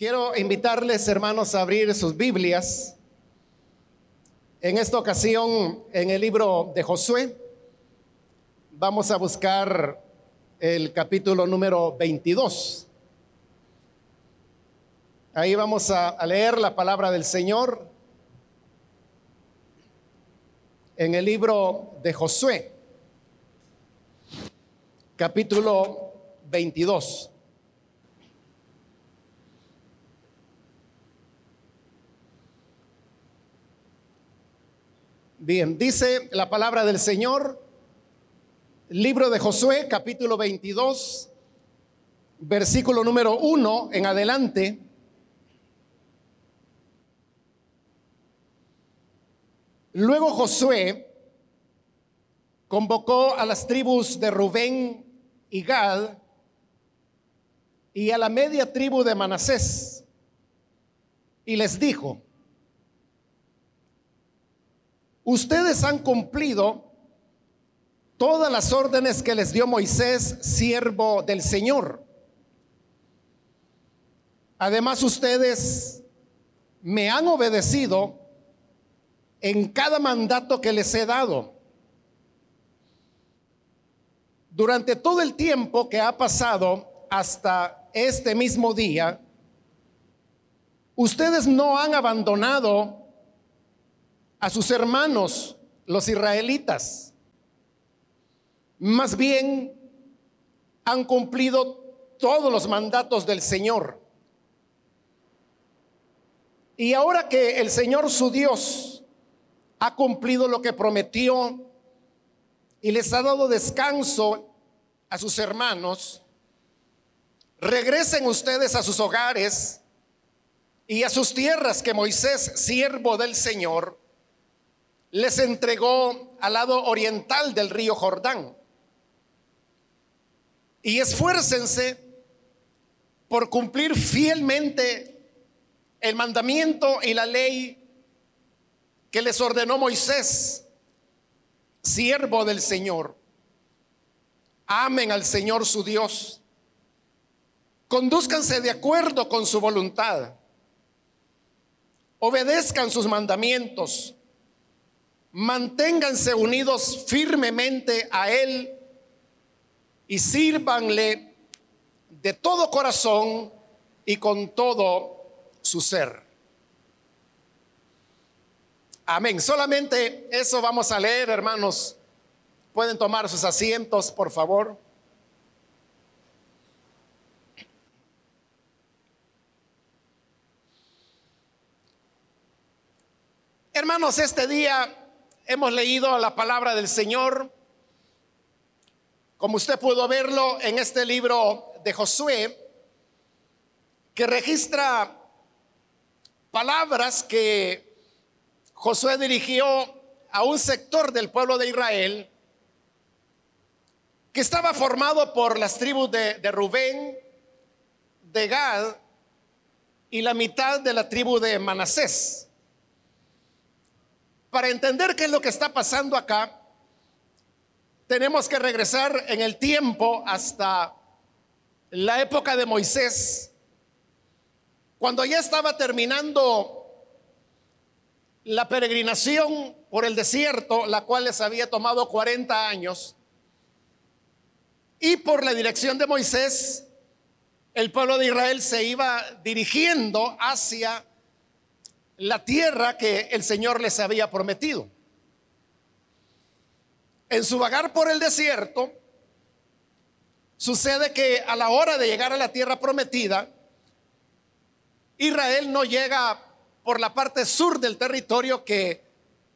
Quiero invitarles, hermanos, a abrir sus Biblias. En esta ocasión, en el libro de Josué, vamos a buscar el capítulo número 22. Ahí vamos a, leer la palabra del Señor en el libro de Josué, capítulo 22. Bien, dice la palabra del Señor, libro de Josué, capítulo 22, versículo número 1 en adelante. Luego Josué convocó a las tribus de Rubén y Gad y a la media tribu de Manasés y les dijo, ustedes han cumplido todas las órdenes que les dio Moisés, siervo del Señor. Además, ustedes me han obedecido en cada mandato que les he dado. Durante todo el tiempo que ha pasado hasta este mismo día, ustedes no han abandonado a sus hermanos, los israelitas. Más bien han cumplido todos los mandatos del Señor. Y ahora que el Señor su Dios ha cumplido lo que prometió y les ha dado descanso a sus hermanos, regresen ustedes a sus hogares y a sus tierras que Moisés, siervo del Señor, les entregó al lado oriental del río Jordán. Y esfuércense por cumplir fielmente el mandamiento y la ley que les ordenó Moisés, siervo del Señor. Amen al Señor su Dios. Condúzcanse de acuerdo con su voluntad. Obedezcan sus mandamientos manténganse unidos firmemente a Él y sírvanle de todo corazón y con todo su ser. Amén. Solamente eso vamos a leer, hermanos. Pueden tomar sus asientos, por favor. Hermanos, este día hemos leído la palabra del Señor, como usted pudo verlo en este libro de Josué, que registra palabras que Josué dirigió a un sector del pueblo de Israel que estaba formado por las tribus de, de Rubén, de Gad y la mitad de la tribu de Manasés. Para entender qué es lo que está pasando acá, tenemos que regresar en el tiempo hasta la época de Moisés, cuando ya estaba terminando la peregrinación por el desierto, la cual les había tomado 40 años, y por la dirección de Moisés, el pueblo de Israel se iba dirigiendo hacia la tierra que el Señor les había prometido. En su vagar por el desierto, sucede que a la hora de llegar a la tierra prometida, Israel no llega por la parte sur del territorio que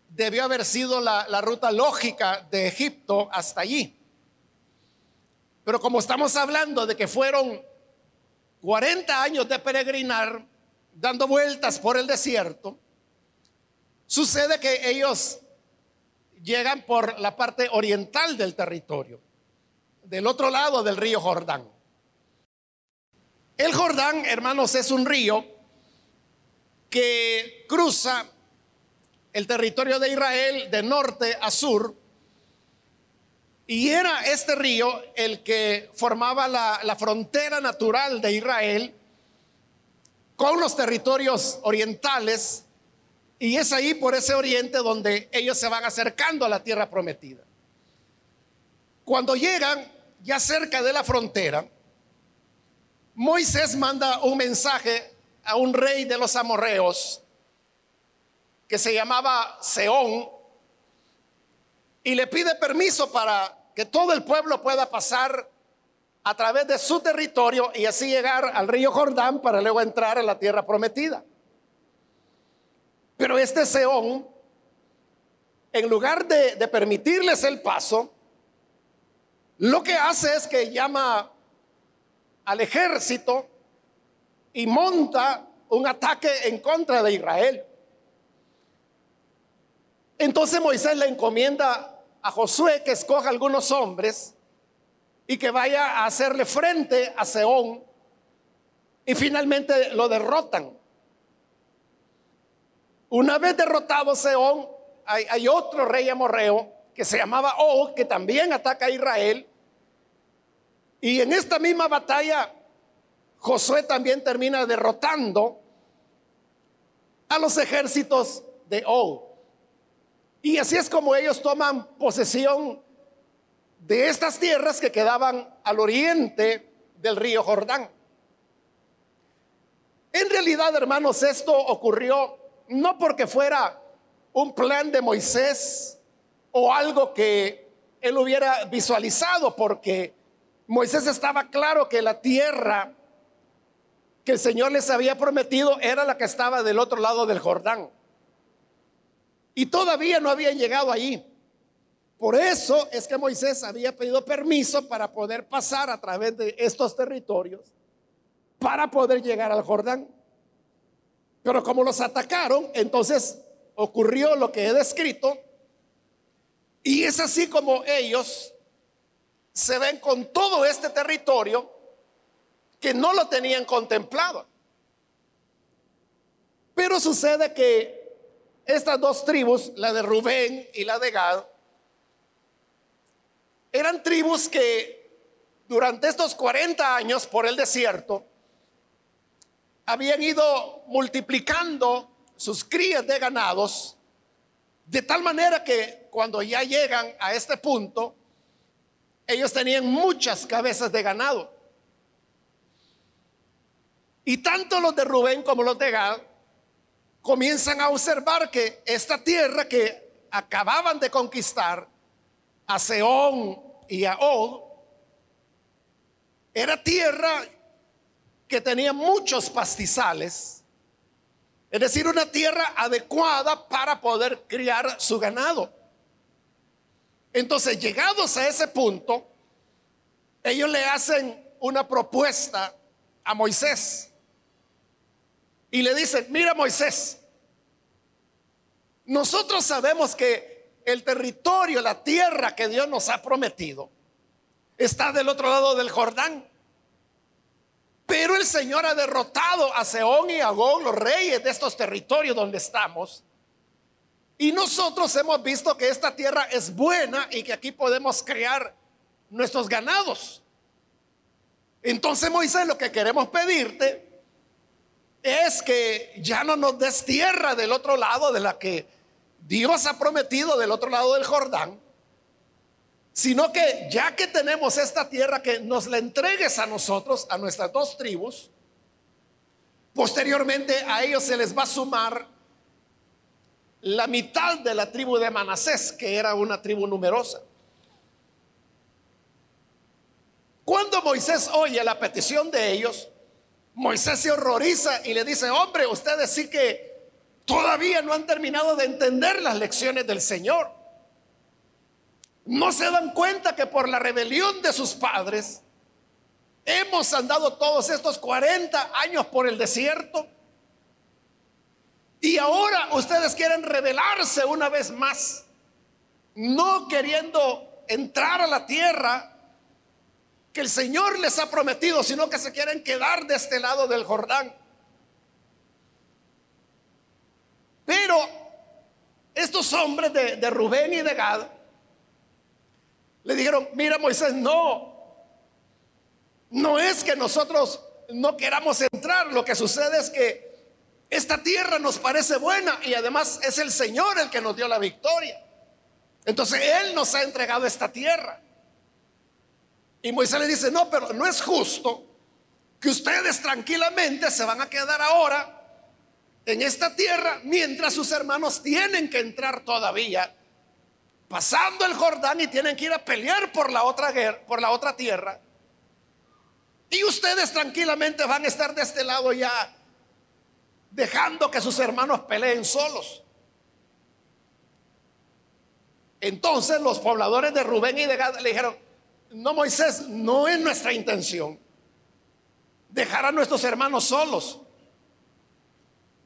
debió haber sido la, ruta lógica de Egipto hasta allí. Pero como estamos hablando de que fueron 40 años de peregrinar, dando vueltas por el desierto, sucede que ellos llegan por la parte oriental del territorio, del otro lado del río Jordán. El Jordán, hermanos, es un río que cruza el territorio de Israel de norte a sur. Y era este río el que formaba la, frontera natural de Israel con los territorios orientales y es ahí por ese oriente donde ellos se van acercando a la tierra prometida. Cuando llegan ya cerca de la frontera, Moisés manda un mensaje a un rey de los amorreos que se llamaba Seón y le pide permiso para que todo el pueblo pueda pasar a través de su territorio y así llegar al río Jordán para luego entrar a la tierra prometida. Pero este Seón, en lugar de, de permitirles el paso, lo que hace es que llama al ejército y monta un ataque en contra de Israel. Entonces Moisés le encomienda a Josué que escoja algunos hombres y que vaya a hacerle frente a Seón y finalmente lo derrotan. Una vez derrotado Seón, hay, hay otro rey amorreo que se llamaba Og, que también ataca a Israel. Y en esta misma batalla, Josué también termina derrotando a los ejércitos de Og. Y así es como ellos toman posesión de estas tierras que quedaban al oriente del río Jordán. En realidad, hermanos, esto ocurrió no porque fuera un plan de Moisés o algo que él hubiera visualizado, porque Moisés estaba claro que la tierra que el Señor les había prometido era la que estaba del otro lado del Jordán. Y todavía no habían llegado allí. Por eso es que Moisés había pedido permiso para poder pasar a través de estos territorios para poder llegar al Jordán. Pero como los atacaron, entonces ocurrió lo que he descrito. Y es así como ellos se ven con todo este territorio que no lo tenían contemplado. Pero sucede que estas dos tribus, la de Rubén y la de Gad, eran tribus que durante estos 40 años por el desierto habían ido multiplicando sus crías de ganados de tal manera que cuando ya llegan a este punto, ellos tenían muchas cabezas de ganado. Y tanto los de Rubén como los de Gad comienzan a observar que esta tierra que acababan de conquistar a Seón y a Og, era tierra que tenía muchos pastizales, es decir, una tierra adecuada para poder criar su ganado. Entonces, llegados a ese punto, ellos le hacen una propuesta a Moisés y le dicen, mira Moisés, nosotros sabemos que el territorio, la tierra que Dios nos ha prometido, está del otro lado del Jordán. Pero el Señor ha derrotado a Seón y a Gog, los reyes de estos territorios donde estamos. Y nosotros hemos visto que esta tierra es buena y que aquí podemos crear nuestros ganados. Entonces, Moisés, lo que queremos pedirte es que ya no nos des tierra del otro lado de la que Dios ha prometido del otro lado del Jordán, sino que ya que tenemos esta tierra, que nos la entregues a nosotros, a nuestras dos tribus, posteriormente a ellos se les va a sumar la mitad de la tribu de Manasés, que era una tribu numerosa. Cuando Moisés oye la petición de ellos, Moisés se horroriza y le dice, hombre, ustedes sí que todavía no han terminado de entender las lecciones del Señor. No se dan cuenta que por la rebelión de sus padres hemos andado todos estos 40 años por el desierto. Y ahora ustedes quieren rebelarse una vez más, no queriendo entrar a la tierra que el Señor les ha prometido, sino que se quieren quedar de este lado del Jordán. Pero estos hombres de, Rubén y de Gad le dijeron, mira Moisés, no, no es que nosotros no queramos entrar. Lo que sucede es que esta tierra nos parece buena y además es el Señor el que nos dio la victoria. Entonces Él nos ha entregado esta tierra. Y Moisés le dice, no, pero no es justo que ustedes tranquilamente se van a quedar ahora en esta tierra mientras sus hermanos tienen que entrar todavía pasando el Jordán y tienen que ir a pelear por la otra guerra, por la otra tierra. Y ustedes tranquilamente van a estar de este lado ya dejando que sus hermanos peleen solos. Entonces los pobladores de Rubén y de Gad le dijeron, no Moisés, no es nuestra intención dejar a nuestros hermanos solos.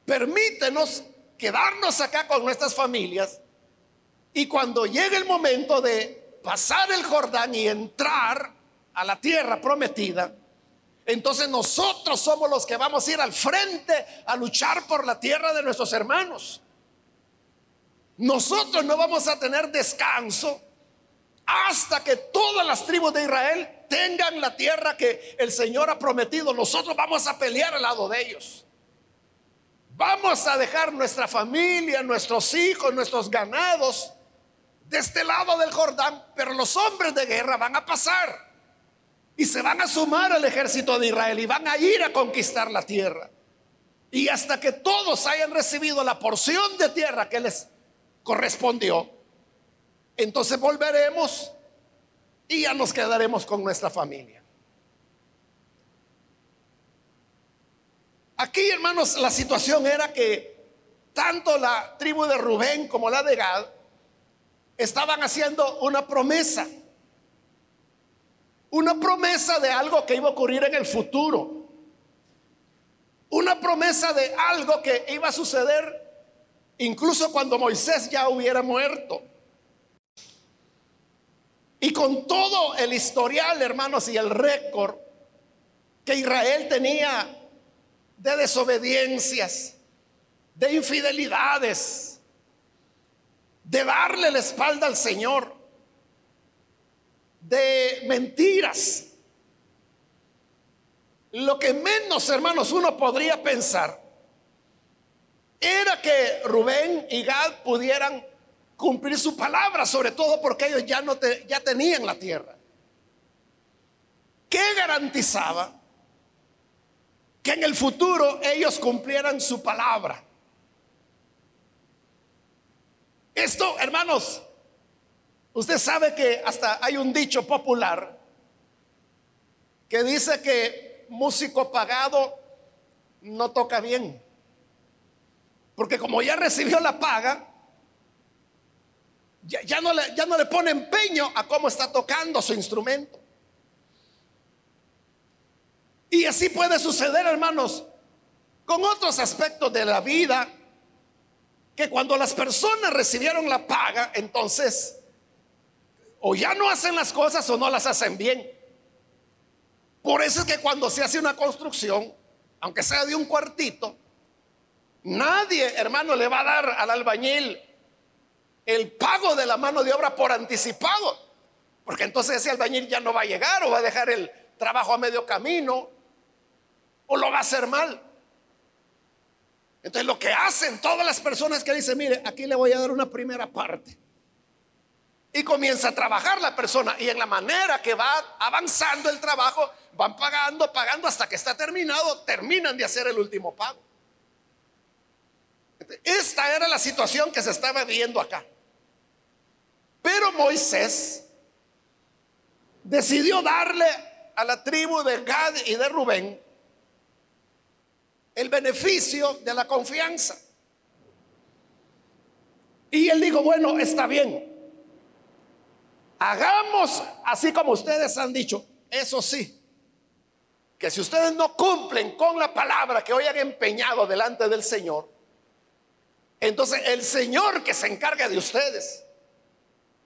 Permítenos quedarnos acá con nuestras familias y cuando llegue el momento de pasar el Jordán y entrar a la tierra prometida, entonces nosotros somos los que vamos a ir al frente a luchar por la tierra de nuestros hermanos. Nosotros no vamos a tener descanso hasta que todas las tribus de Israel tengan la tierra que el Señor ha prometido. Nosotros vamos a pelear al lado de ellos. Vamos a dejar nuestra familia, nuestros hijos, nuestros ganados de este lado del Jordán, pero los hombres de guerra van a pasar y se van a sumar al ejército de Israel y van a ir a conquistar la tierra. Y hasta que todos hayan recibido la porción de tierra que les correspondió, entonces volveremos y ya nos quedaremos con nuestra familia. Aquí, hermanos, la situación era que tanto la tribu de Rubén como la de Gad estaban haciendo una promesa. Una promesa de algo que iba a ocurrir en el futuro. Una promesa de algo que iba a suceder incluso cuando Moisés ya hubiera muerto. Y con todo el historial, hermanos, y el récord que Israel tenía de desobediencias, de infidelidades, de darle la espalda al Señor, de mentiras. Lo que menos, hermanos, uno podría pensar era que Rubén y Gad pudieran cumplir su palabra, sobre todo porque ellos ya, no ya tenían la tierra. ¿Qué garantizaba que en el futuro ellos cumplieran su palabra? Esto, hermanos, Usted sabe que hasta hay un dicho popular que dice que músico pagado no toca bien. Porque como ya recibió la paga, ya, no le, pone empeño a cómo está tocando su instrumento. Y así puede suceder, hermanos, con otros aspectos de la vida, que cuando las personas recibieron la paga, entonces o ya no hacen las cosas o no las hacen bien. Por eso es que cuando se hace una construcción, aunque sea de un cuartito, nadie, hermano, le va a dar al albañil el pago de la mano de obra por anticipado. Porque entonces ese albañil ya no va a llegar o va a dejar el trabajo a medio camino o lo va a hacer mal. Entonces lo que hacen todas las personas que dicen, mire, aquí le voy a dar una primera parte. Y comienza a trabajar la persona y en la manera que va avanzando el trabajo, van pagando, pagando hasta que está terminado, terminan de hacer el último pago. Esta era la situación que se estaba viendo acá. Pero Moisés decidió darle a la tribu de Gad y de Rubén el beneficio de la confianza. Y él dijo, bueno, está bien, Hagamos así como ustedes han dicho. Eso sí, que si ustedes no cumplen con la palabra que hoy han empeñado delante del Señor, entonces el Señor que se encarga de ustedes.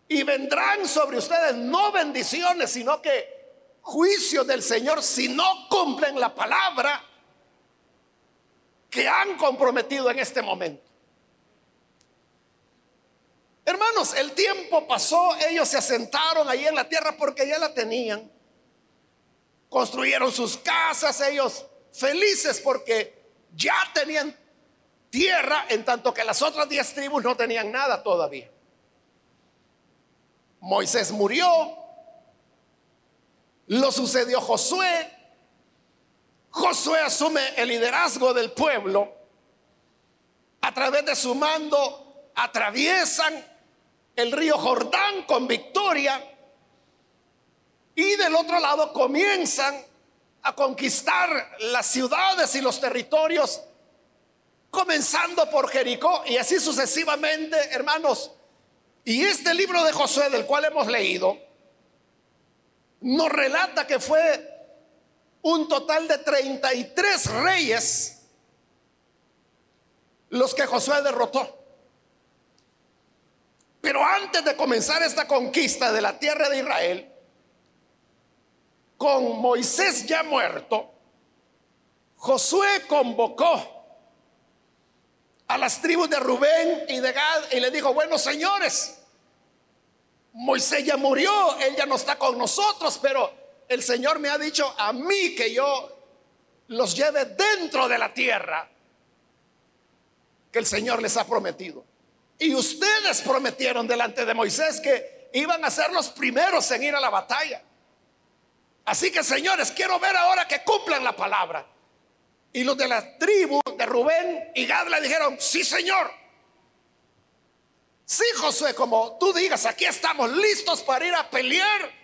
Y vendrán sobre ustedes no bendiciones, sino que juicio del Señor si no cumplen la palabra que han comprometido en este momento. Hermanos, el tiempo pasó, ellos se asentaron ahí en la tierra porque ya la tenían. construyeron sus casas, ellos felices porque ya tenían tierra, en tanto que las otras diez tribus no tenían nada todavía. Moisés murió, lo sucedió Josué, Josué asume el liderazgo del pueblo, a través de su mando atraviesan el río Jordán con victoria y del otro lado comienzan a conquistar las ciudades y los territorios, comenzando por Jericó y así sucesivamente, hermanos. Y este libro de Josué del cual hemos leído, nos relata que fue un total de 33 reyes los que Josué derrotó. Pero antes de comenzar esta conquista de la tierra de Israel, con Moisés ya muerto, Josué convocó a las tribus de Rubén y de Gad y le dijo, bueno señores, Moisés ya murió, él ya no está con nosotros, pero el Señor me ha dicho a mí que yo los lleve dentro de la tierra que el Señor les ha prometido. Y ustedes prometieron delante de Moisés que iban a ser los primeros en ir a la batalla. Así que señores, quiero ver ahora que cumplan la palabra. Y los de la tribu de Rubén y Gad le dijeron, sí señor. Sí Josué, como tú digas, aquí estamos listos para ir a pelear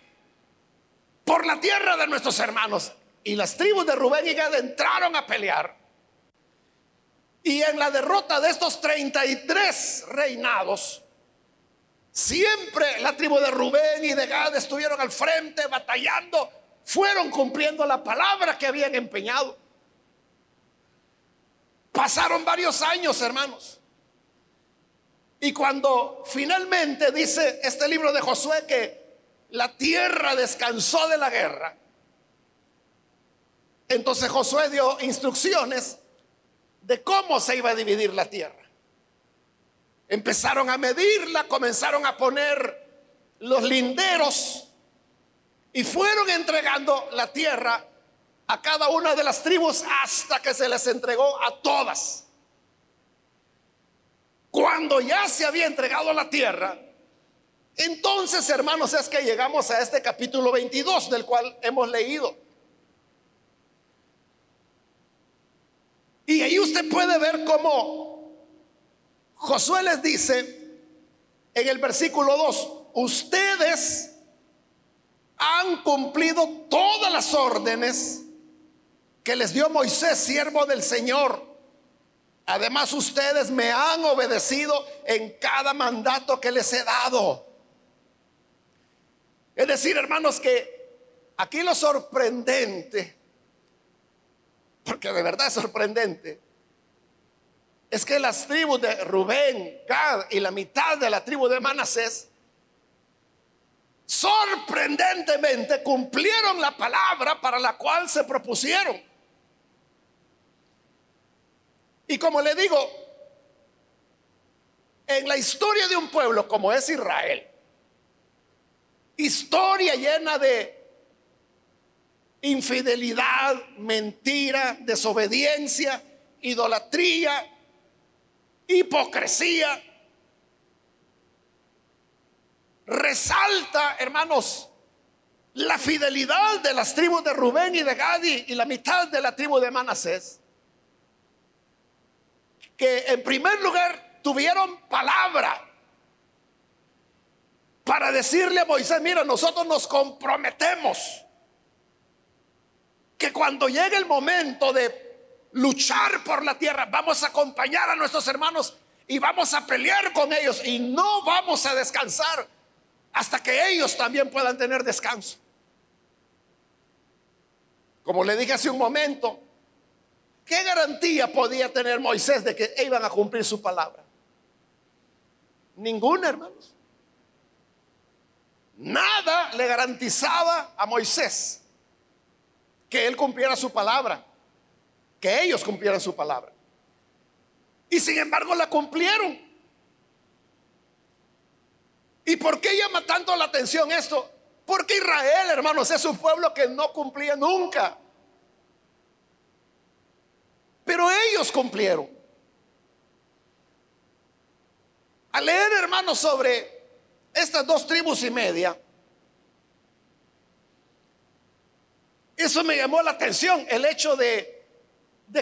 por la tierra de nuestros hermanos. Y las tribus de Rubén y Gad entraron a pelear. Y en la derrota de estos 33 reinados, siempre la tribu de Rubén y de Gad estuvieron al frente batallando fueron cumpliendo la palabra que habían empeñado. Pasaron varios años, hermanos. Y cuando finalmente dice este libro de Josué que la tierra descansó de la guerra, entonces Josué dio instrucciones de cómo se iba a dividir la tierra. Empezaron a medirla, comenzaron a poner los linderos y fueron entregando la tierra a cada una de las tribus hasta que se les entregó a todas. Cuando ya se había entregado la tierra, entonces hermanos es que llegamos a este capítulo 22 del cual hemos leído. Y ahí usted puede ver cómo Josué les dice en el versículo 2, ustedes han cumplido todas las órdenes que les dio Moisés, siervo del Señor. Además, ustedes me han obedecido en cada mandato que les he dado. Es decir, hermanos, que aquí lo sorprendente, porque de verdad es sorprendente, es que las tribus de Rubén, Gad y la mitad de la tribu de Manasés sorprendentemente cumplieron la palabra para la cual se propusieron. Y como le digo, en la historia de un pueblo como es Israel, historia llena de infidelidad, mentira, desobediencia, idolatría, hipocresía, resalta, hermanos, la fidelidad de las tribus de Rubén y de Gadi y la mitad de la tribu de Manasés, que en primer lugar tuvieron palabra para decirle a Moisés, mira, nosotros nos comprometemos que cuando llegue el momento de luchar por la tierra, vamos a acompañar a nuestros hermanos y vamos a pelear con ellos y no vamos a descansar hasta que ellos también puedan tener descanso. Como le dije hace un momento, ¿qué garantía podía tener Moisés de que iban a cumplir su palabra? Ninguna, hermanos. Nada le garantizaba a Moisés que él cumpliera su palabra, que ellos cumplieran su palabra. Y sin embargo la cumplieron. ¿Y por qué llama tanto la atención esto? Porque Israel, hermanos, es un pueblo que no cumplía nunca. Pero ellos cumplieron. Al leer, hermanos, sobre estas dos tribus y media, eso me llamó la atención, el hecho de,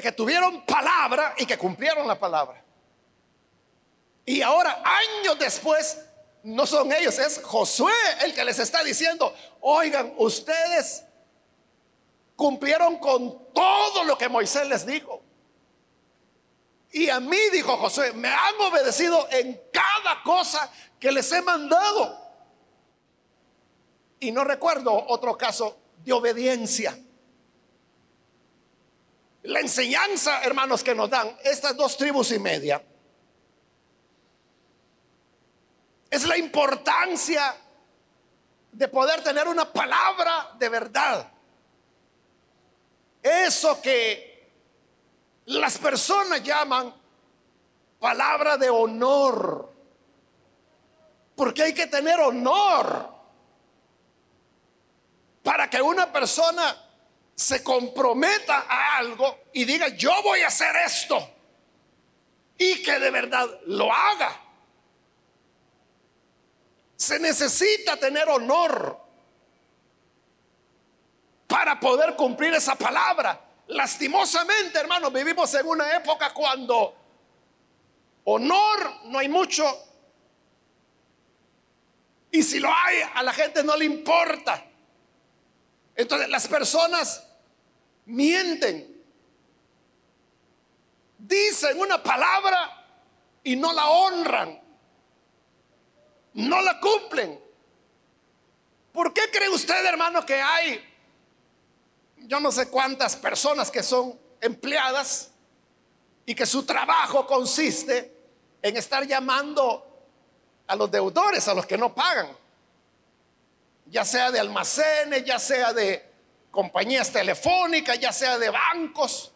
que tuvieron palabra y que cumplieron la palabra. Y ahora, años después, no son ellos, es Josué el que les está diciendo, oigan, ustedes cumplieron con todo lo que Moisés les dijo. Y a mí, dijo Josué, me han obedecido en cada cosa que les he mandado. Y no recuerdo otro caso de obediencia. La enseñanza, hermanos, que nos dan estas dos tribus y media es la importancia de poder tener una palabra de verdad. Eso que las personas llaman palabra de honor. Porque hay que tener honor para que una persona se comprometa a algo y diga, yo voy a hacer esto. Y que de verdad lo haga. Se necesita tener honor para poder cumplir esa palabra. Lastimosamente, hermanos, vivimos en una época cuando honor no hay mucho. Y si lo hay, a la gente no le importa. Entonces las personas mienten. Dicen una palabra y no la honran no la cumplen. ¿Por qué cree usted, hermano, que hay, yo no sé cuántas personas que son empleadas y que su trabajo consiste en estar llamando a los deudores, a los que no pagan, ya sea de almacenes, ya sea de compañías telefónicas, ya sea de bancos?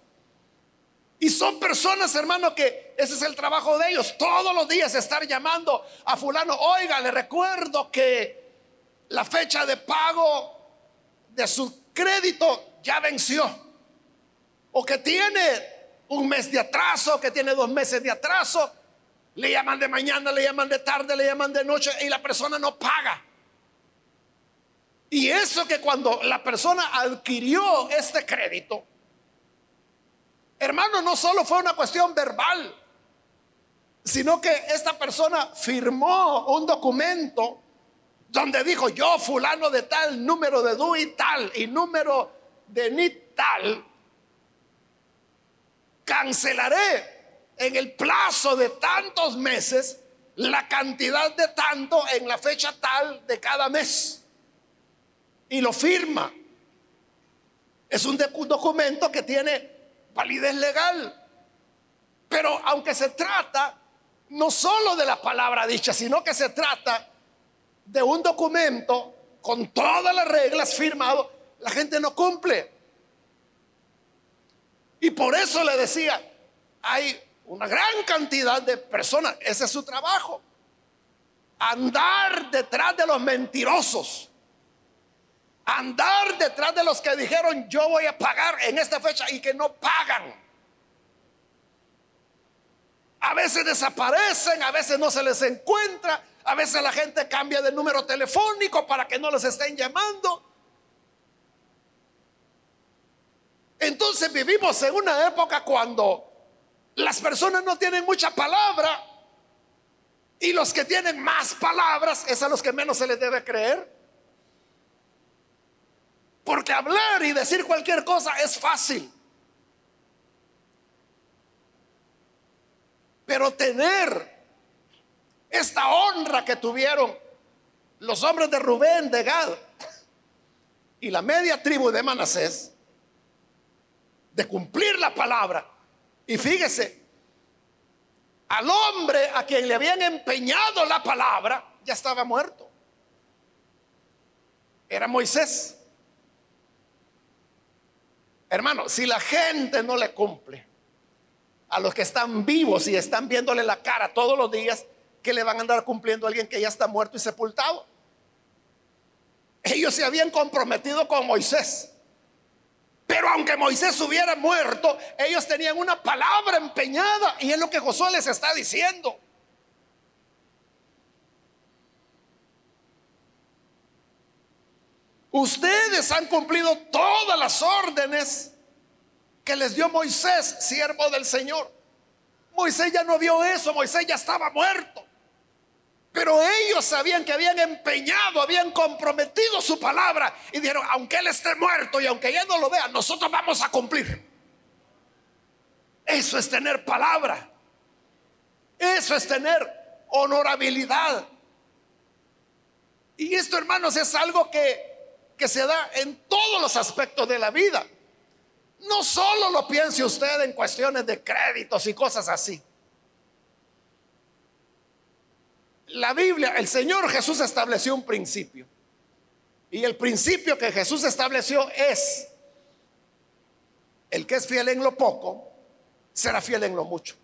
Y son personas, hermano, que ese es el trabajo de ellos. Todos los días estar llamando a fulano, oiga, le recuerdo que la fecha de pago de su crédito ya venció. O que tiene un mes de atraso, que tiene dos meses de atraso. Le llaman de mañana, le llaman de tarde, le llaman de noche y la persona no paga. Y eso que cuando la persona adquirió este crédito, Hermano, no solo fue una cuestión verbal, sino que esta persona firmó un documento donde dijo, yo fulano de tal, número de DUI tal y número de NIT tal, cancelaré en el plazo de tantos meses la cantidad de tanto en la fecha tal de cada mes. Y lo firma. Es un documento que tiene validez legal. Pero aunque se trata no solo de la palabra dicha, sino que se trata de un documento con todas las reglas firmado, la gente no cumple. Y por eso le decía, hay una gran cantidad de personas, ese es su trabajo, andar detrás de los mentirosos andar detrás de los que dijeron yo voy a pagar en esta fecha y que no pagan. A veces desaparecen, a veces no se les encuentra, a veces la gente cambia de número telefónico para que no les estén llamando. Entonces vivimos en una época cuando las personas no tienen mucha palabra y los que tienen más palabras es a los que menos se les debe creer. Porque hablar y decir cualquier cosa es fácil. Pero tener esta honra que tuvieron los hombres de Rubén, de Gad y la media tribu de Manasés, de cumplir la palabra. Y fíjese, al hombre a quien le habían empeñado la palabra, ya estaba muerto. Era Moisés. Hermano, si la gente no le cumple a los que están vivos y están viéndole la cara todos los días, ¿qué le van a andar cumpliendo a alguien que ya está muerto y sepultado? Ellos se habían comprometido con Moisés. Pero aunque Moisés hubiera muerto, ellos tenían una palabra empeñada y es lo que Josué les está diciendo. Ustedes han cumplido todas las órdenes que les dio Moisés, siervo del Señor. Moisés ya no vio eso, Moisés ya estaba muerto. Pero ellos sabían que habían empeñado, habían comprometido su palabra y dijeron, aunque él esté muerto y aunque ya no lo vea, nosotros vamos a cumplir. Eso es tener palabra. Eso es tener honorabilidad. Y esto, hermanos, es algo que, que se da en todos los aspectos de la vida. No solo lo piense usted en cuestiones de créditos y cosas así. La Biblia, el Señor Jesús estableció un principio. Y el principio que Jesús estableció es, el que es fiel en lo poco, será fiel en lo mucho.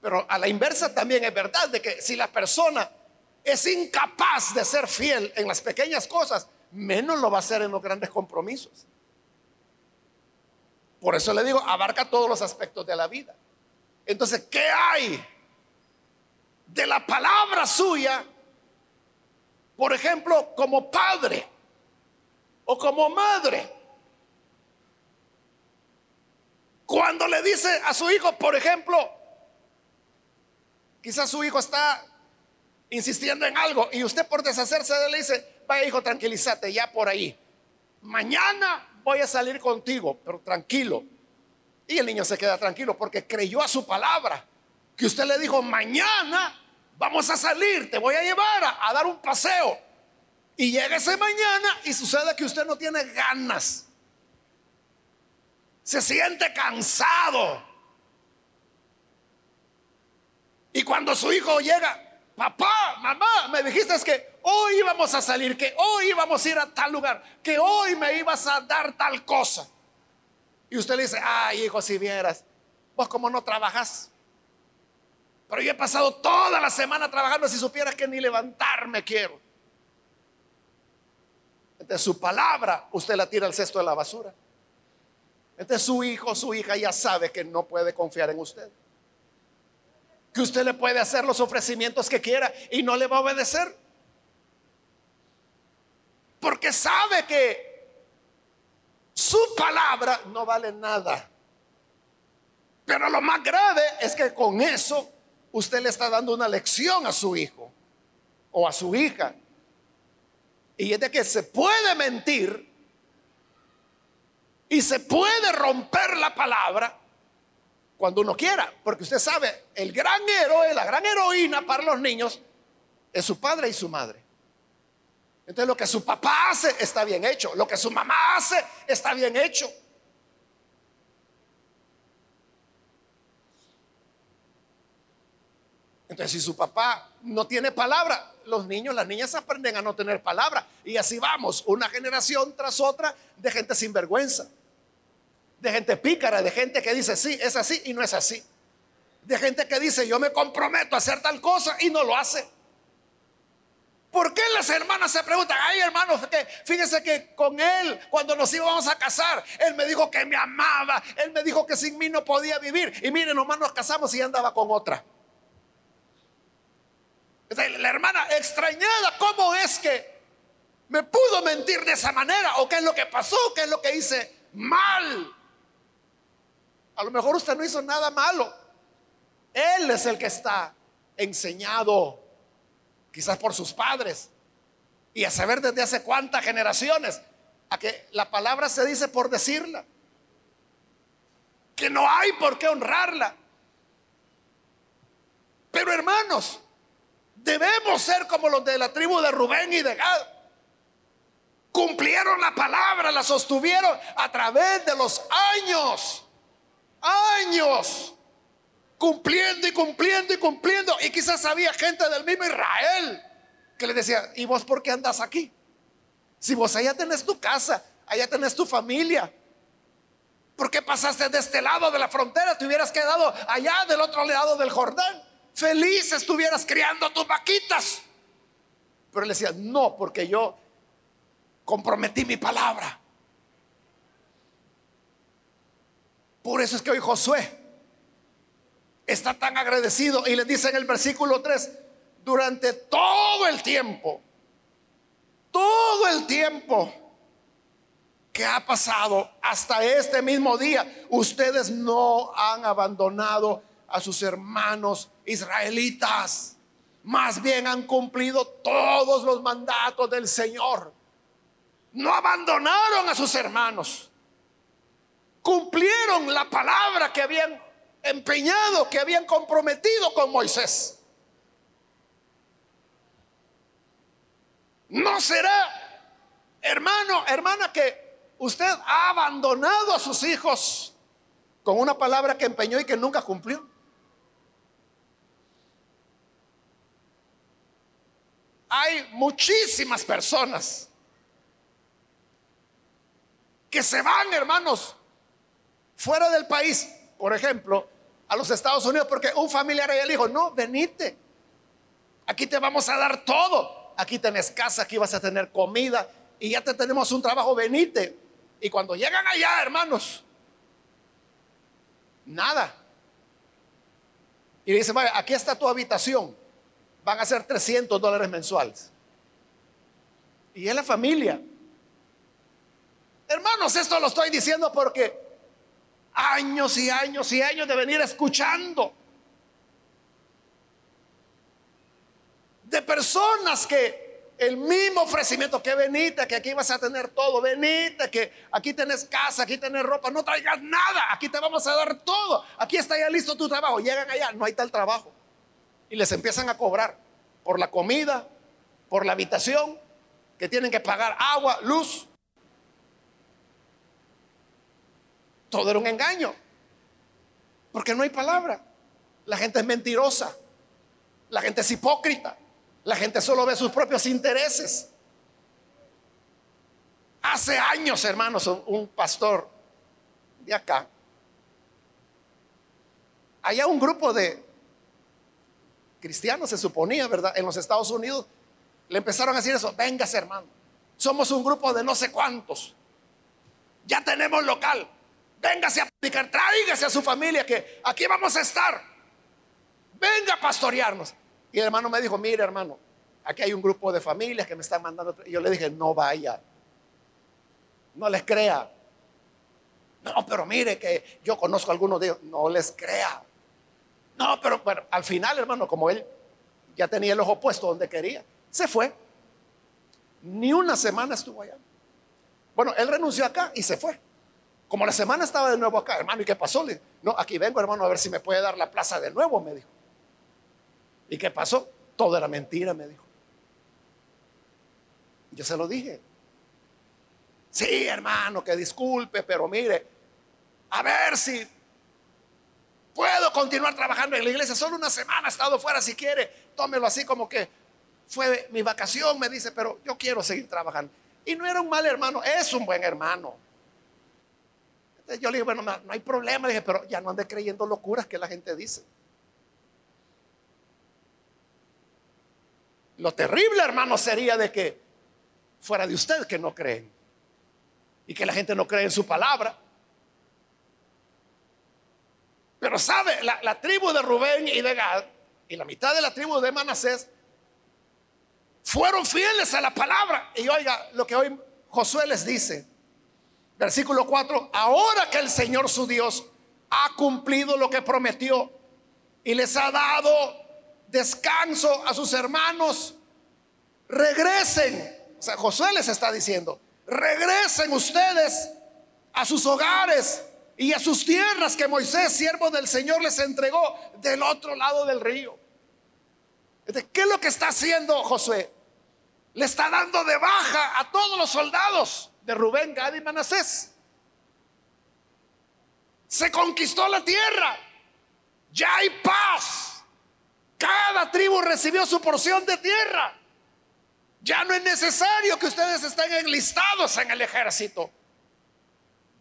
Pero a la inversa también es verdad de que si la persona es incapaz de ser fiel en las pequeñas cosas, menos lo va a hacer en los grandes compromisos. Por eso le digo, abarca todos los aspectos de la vida. Entonces, ¿qué hay de la palabra suya? Por ejemplo, como padre o como madre. Cuando le dice a su hijo, por ejemplo, quizás su hijo está insistiendo en algo y usted por deshacerse de él le dice, vaya hijo, tranquilízate ya por ahí. Mañana voy a salir contigo, pero tranquilo. Y el niño se queda tranquilo porque creyó a su palabra. Que usted le dijo, mañana vamos a salir, te voy a llevar a, dar un paseo. Y llega ese mañana y sucede que usted no tiene ganas. Se siente cansado. Y cuando su hijo llega, papá, mamá, me dijiste que hoy íbamos a salir, que hoy íbamos a ir a tal lugar, que hoy me ibas a dar tal cosa. Y usted le dice, ay hijo, si vieras, vos como no trabajas. Pero yo he pasado toda la semana trabajando si supieras que ni levantarme quiero. Entonces su palabra usted la tira al cesto de la basura. Entonces su hijo, su hija ya sabe que no puede confiar en usted que usted le puede hacer los ofrecimientos que quiera y no le va a obedecer. Porque sabe que su palabra no vale nada. Pero lo más grave es que con eso usted le está dando una lección a su hijo o a su hija. Y es de que se puede mentir y se puede romper la palabra cuando uno quiera, porque usted sabe, el gran héroe, la gran heroína para los niños es su padre y su madre. Entonces lo que su papá hace está bien hecho, lo que su mamá hace está bien hecho. Entonces si su papá no tiene palabra, los niños, las niñas aprenden a no tener palabra. Y así vamos, una generación tras otra de gente sin vergüenza de gente pícara, de gente que dice sí, es así y no es así. De gente que dice yo me comprometo a hacer tal cosa y no lo hace. ¿Por qué las hermanas se preguntan? Ay, hermanos, que fíjese que con él, cuando nos íbamos a casar, él me dijo que me amaba, él me dijo que sin mí no podía vivir. Y miren, nomás nos casamos y andaba con otra. La hermana extrañada, ¿cómo es que me pudo mentir de esa manera? ¿O qué es lo que pasó? ¿Qué es lo que hice mal? A lo mejor usted no hizo nada malo. Él es el que está enseñado, quizás por sus padres, y a saber desde hace cuántas generaciones, a que la palabra se dice por decirla, que no hay por qué honrarla. Pero hermanos, debemos ser como los de la tribu de Rubén y de Gad. Cumplieron la palabra, la sostuvieron a través de los años años cumpliendo y cumpliendo y cumpliendo. Y quizás había gente del mismo Israel que le decía, ¿y vos por qué andas aquí? Si vos allá tenés tu casa, allá tenés tu familia. ¿Por qué pasaste de este lado de la frontera? Te hubieras quedado allá del otro lado del Jordán. Feliz estuvieras criando tus vaquitas. Pero él decía, no, porque yo comprometí mi palabra. Por eso es que hoy Josué está tan agradecido y le dice en el versículo 3, durante todo el tiempo, todo el tiempo que ha pasado hasta este mismo día, ustedes no han abandonado a sus hermanos israelitas. Más bien han cumplido todos los mandatos del Señor. No abandonaron a sus hermanos. Cumplieron la palabra que habían empeñado, que habían comprometido con Moisés. No será, hermano, hermana, que usted ha abandonado a sus hijos con una palabra que empeñó y que nunca cumplió. Hay muchísimas personas que se van, hermanos, fuera del país, por ejemplo, a los Estados Unidos, porque un familiar ahí le dijo, no, venite, aquí te vamos a dar todo, aquí tenés casa, aquí vas a tener comida y ya te tenemos un trabajo, venite. Y cuando llegan allá, hermanos, nada. Y dice, vaya, aquí está tu habitación, van a ser 300 dólares mensuales. Y es la familia. Hermanos, esto lo estoy diciendo porque años y años y años de venir escuchando de personas que el mismo ofrecimiento que venite, que aquí vas a tener todo, venite, que aquí tenés casa, aquí tenés ropa, no traigas nada, aquí te vamos a dar todo, aquí está ya listo tu trabajo, llegan allá, no hay tal trabajo. Y les empiezan a cobrar por la comida, por la habitación, que tienen que pagar agua, luz, Todo era un engaño. Porque no hay palabra. La gente es mentirosa. La gente es hipócrita. La gente solo ve sus propios intereses. Hace años, hermanos, un pastor de acá, Había un grupo de cristianos, se suponía, ¿verdad? En los Estados Unidos, le empezaron a decir eso, véngase hermano, somos un grupo de no sé cuántos, ya tenemos local, Véngase a predicar, tráigase a su familia que aquí vamos a estar. Venga a pastorearnos. Y el hermano me dijo, mire hermano, aquí hay un grupo de familias que me están mandando. Y yo le dije, no vaya. No les crea. No, pero mire que yo conozco a algunos de ellos. No les crea. No, pero bueno, al final, hermano, como él ya tenía el ojo puesto donde quería, se fue. Ni una semana estuvo allá. Bueno, él renunció acá y se fue. Como la semana estaba de nuevo acá, hermano, ¿y qué pasó? no, aquí vengo, hermano, a ver si me puede dar la plaza de nuevo, me dijo. ¿Y qué pasó? Todo era mentira, me dijo. Yo se lo dije. Sí, hermano, que disculpe, pero mire, a ver si puedo continuar trabajando en la iglesia. Solo una semana he estado fuera, si quiere, tómelo así como que fue mi vacación, me dice, pero yo quiero seguir trabajando. Y no era un mal hermano, es un buen hermano. Yo le dije, bueno, no, hay problema, le dije, pero ya no ande creyendo locuras que la gente dice. Lo terrible, hermano, sería de que fuera de usted que no creen y que la gente no cree en su palabra. Pero sabe, la, tribu de Rubén y de Gad y la mitad de la tribu de Manasés fueron fieles a la palabra. Y oiga, lo que hoy Josué les dice, Versículo 4, ahora que el Señor su Dios ha cumplido lo que prometió y les ha dado descanso a sus hermanos, regresen. O sea, Josué les está diciendo, regresen ustedes a sus hogares y a sus tierras que Moisés, siervo del Señor, les entregó del otro lado del río. ¿Qué es lo que está haciendo Josué? Le está dando de baja a todos los soldados de Rubén, Gad y Manasés. Se conquistó la tierra. Ya hay paz. Cada tribu recibió su porción de tierra. Ya no es necesario que ustedes estén enlistados en el ejército.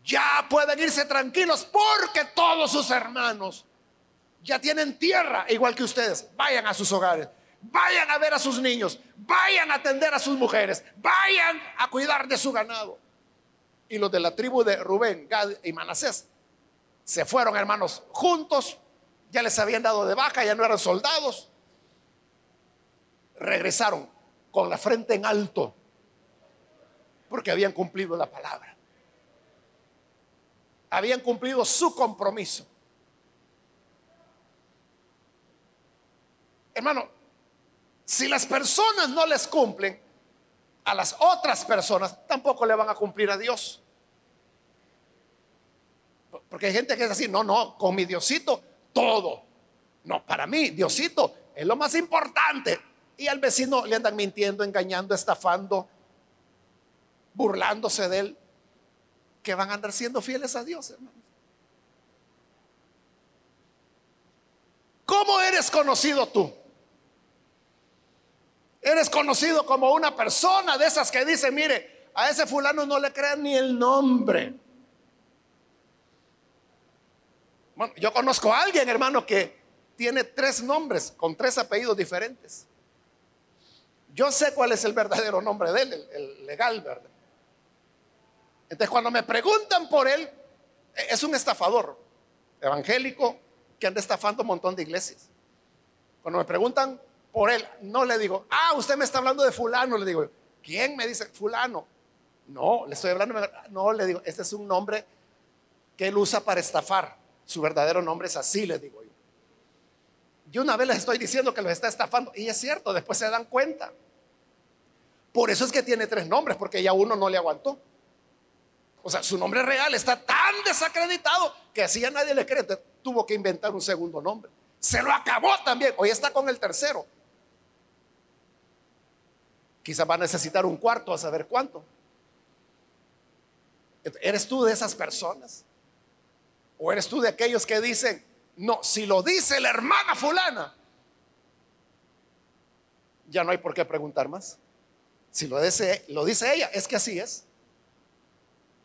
Ya pueden irse tranquilos porque todos sus hermanos ya tienen tierra igual que ustedes. Vayan a sus hogares. vayan a ver a sus niños, vayan a atender a sus mujeres, vayan a cuidar de su ganado. Y los de la tribu de Rubén, Gad y Manasés se fueron, hermanos, juntos, ya les habían dado de baja, ya no eran soldados. Regresaron con la frente en alto, porque habían cumplido la palabra. Habían cumplido su compromiso. Hermano, si las personas no les cumplen, a las otras personas tampoco le van a cumplir a Dios. Porque hay gente que es así, no, no, con mi Diosito todo. No, para mí, Diosito es lo más importante. Y al vecino le andan mintiendo, engañando, estafando, burlándose de él, que van a andar siendo fieles a Dios, hermano. ¿Cómo eres conocido tú? Eres conocido como una persona de esas que dice, mire, a ese fulano no le crean ni el nombre. Bueno, yo conozco a alguien, hermano, que tiene tres nombres con tres apellidos diferentes. Yo sé cuál es el verdadero nombre de él, el, legal, ¿verdad? Entonces, cuando me preguntan por él, e, es un estafador evangélico que anda estafando un montón de iglesias. Cuando me preguntan por él. No le digo, ah, usted me está hablando de fulano. Le digo, ¿quién me dice fulano? No, le estoy hablando, no, le digo, este es un nombre que él usa para estafar. Su verdadero nombre es así, le digo yo. Yo una vez les estoy diciendo que los está estafando y es cierto, después se dan cuenta. Por eso es que tiene tres nombres, porque ya uno no le aguantó. O sea, su nombre real está tan desacreditado que así ya nadie le cree. tuvo que inventar un segundo nombre. Se lo acabó también. Hoy está con el tercero. Quizás va a necesitar un cuarto a saber cuánto. ¿Eres tú de esas personas? ¿O eres tú de aquellos que dicen, no, si lo dice la hermana fulana, ya no hay por qué preguntar más? Si lo dice, lo dice ella, es que así es.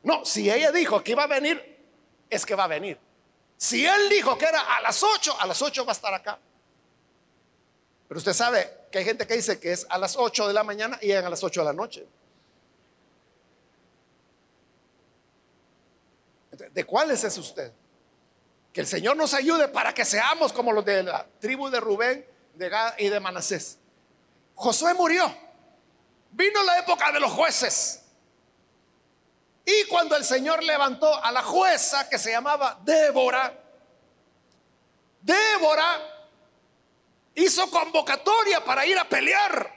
No, si ella dijo que iba a venir, es que va a venir. Si él dijo que era a las 8, a las 8 va a estar acá. Pero usted sabe que hay gente que dice que es a las 8 de la mañana y llegan a las 8 de la noche. ¿De cuál es usted? Que el Señor nos ayude para que seamos como los de la tribu de Rubén, de Gad y de Manasés. Josué murió. Vino la época de los jueces. Y cuando el Señor levantó a la jueza que se llamaba Débora, Débora hizo convocatoria para ir a pelear.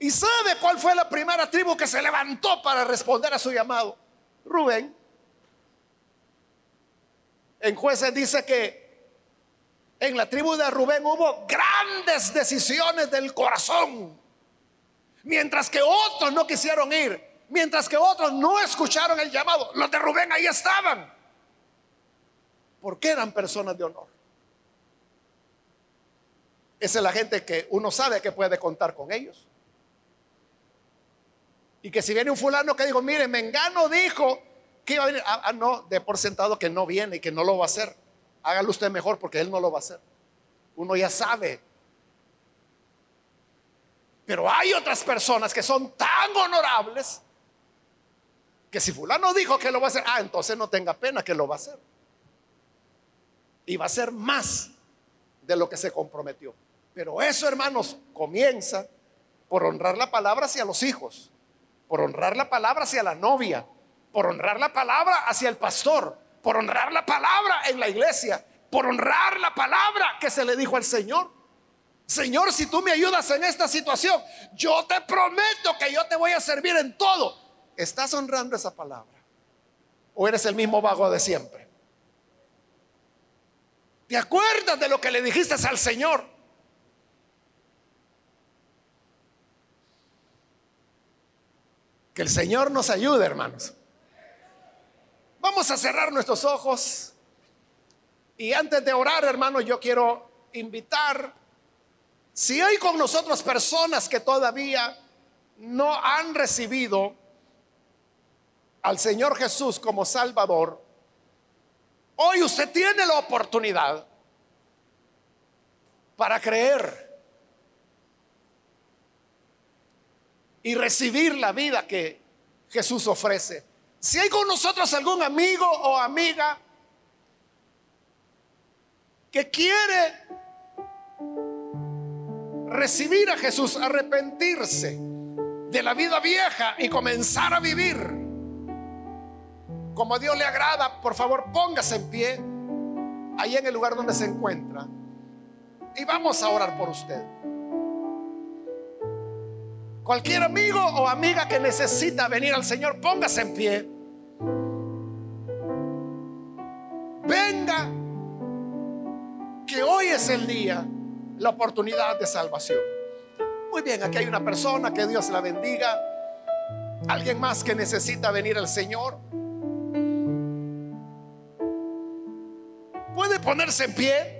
¿Y sabe cuál fue la primera tribu que se levantó para responder a su llamado? Rubén. En jueces dice que en la tribu de Rubén hubo grandes decisiones del corazón, mientras que otros no quisieron ir, mientras que otros no escucharon el llamado. Los de Rubén ahí estaban, porque eran personas de honor. Esa es la gente que uno sabe que puede contar con ellos. Y que si viene un fulano que dijo, mire, Mengano dijo que iba a venir. Ah, ah, no, de por sentado que no viene y que no lo va a hacer. Hágalo usted mejor porque él no lo va a hacer. Uno ya sabe. Pero hay otras personas que son tan honorables que si fulano dijo que lo va a hacer, ah, entonces no tenga pena que lo va a hacer. Y va a ser más de lo que se comprometió. Pero eso, hermanos, comienza por honrar la palabra hacia los hijos, por honrar la palabra hacia la novia, por honrar la palabra hacia el pastor, por honrar la palabra en la iglesia, por honrar la palabra que se le dijo al Señor. Señor, si tú me ayudas en esta situación, yo te prometo que yo te voy a servir en todo. ¿Estás honrando esa palabra? ¿O eres el mismo vago de siempre? ¿Te acuerdas de lo que le dijiste al Señor? Que el Señor nos ayude, hermanos. Vamos a cerrar nuestros ojos. Y antes de orar, hermanos, yo quiero invitar, si hay con nosotros personas que todavía no han recibido al Señor Jesús como Salvador, hoy usted tiene la oportunidad para creer y recibir la vida que Jesús ofrece. Si hay con nosotros algún amigo o amiga que quiere recibir a Jesús, arrepentirse de la vida vieja y comenzar a vivir como a Dios le agrada, por favor póngase en pie ahí en el lugar donde se encuentra y vamos a orar por usted. Cualquier amigo o amiga que necesita venir al Señor, póngase en pie. Venga, que hoy es el día, la oportunidad de salvación. Muy bien, aquí hay una persona, que Dios la bendiga. Alguien más que necesita venir al Señor. Ponerse en pie.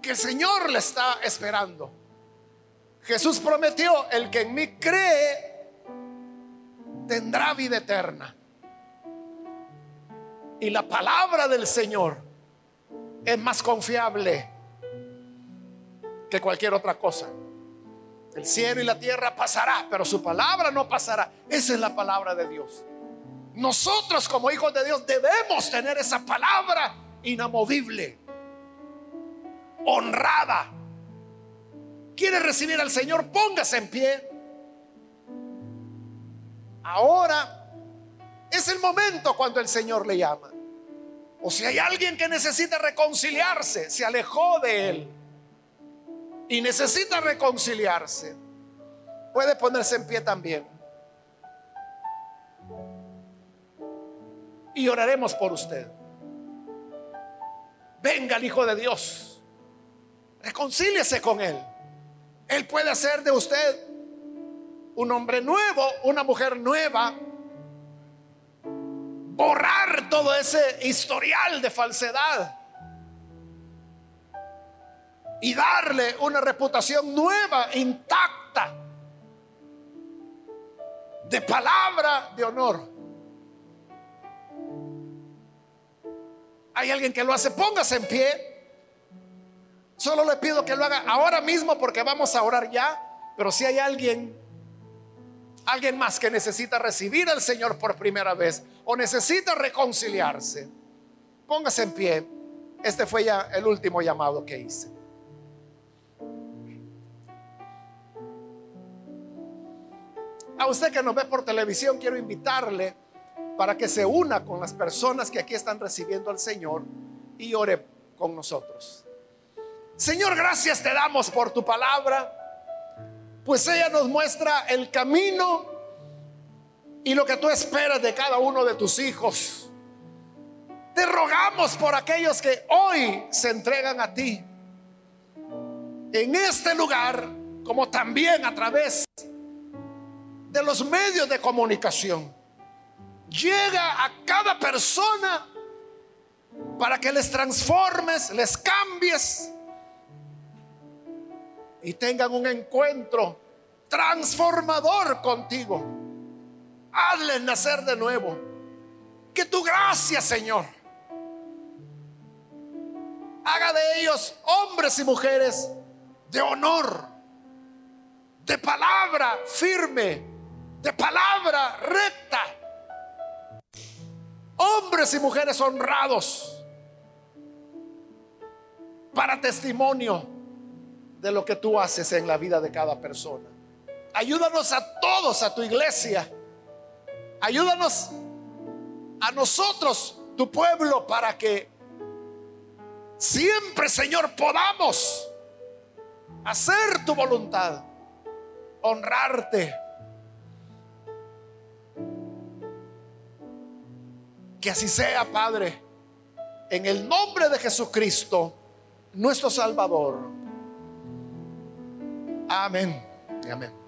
que el Señor le está esperando. Jesús prometió, el que en mí cree tendrá vida eterna. Y la palabra del Señor es más confiable que cualquier otra cosa. El cielo y la tierra pasará, pero su palabra no pasará. Esa es la palabra de Dios. Nosotros como hijos de Dios debemos tener esa palabra inamovible honrada. ¿Quiere recibir al Señor? Póngase en pie. Ahora es el momento cuando el Señor le llama. O si hay alguien que necesita reconciliarse, se alejó de Él y necesita reconciliarse, puede ponerse en pie también. Y oraremos por usted. Venga el Hijo de Dios. Reconcíliese con Él. Él puede hacer de usted un hombre nuevo, una mujer nueva. Borrar todo ese historial de falsedad. Y darle una reputación nueva, intacta. De palabra de honor. Hay alguien que lo hace, póngase en pie. Solo le pido que lo haga ahora mismo porque vamos a orar ya. Pero si hay alguien, alguien más que necesita recibir al Señor por primera vez o necesita reconciliarse, póngase en pie. Este fue ya el último llamado que hice. A usted que nos ve por televisión, quiero invitarle para que se una con las personas que aquí están recibiendo al Señor y ore con nosotros. Señor, gracias te damos por tu palabra, pues ella nos muestra el camino y lo que tú esperas de cada uno de tus hijos. Te rogamos por aquellos que hoy se entregan a ti en este lugar, como también a través de los medios de comunicación. Llega a cada persona para que les transformes, les cambies y tengan un encuentro transformador contigo. Hazles nacer de nuevo. Que tu gracia, Señor, haga de ellos hombres y mujeres de honor, de palabra firme, de palabra recta. Hombres y mujeres honrados para testimonio de lo que tú haces en la vida de cada persona. Ayúdanos a todos, a tu iglesia. Ayúdanos a nosotros, tu pueblo, para que siempre, Señor, podamos hacer tu voluntad, honrarte. Que así sea, Padre, en el nombre de Jesucristo, nuestro Salvador. Amén. Amén.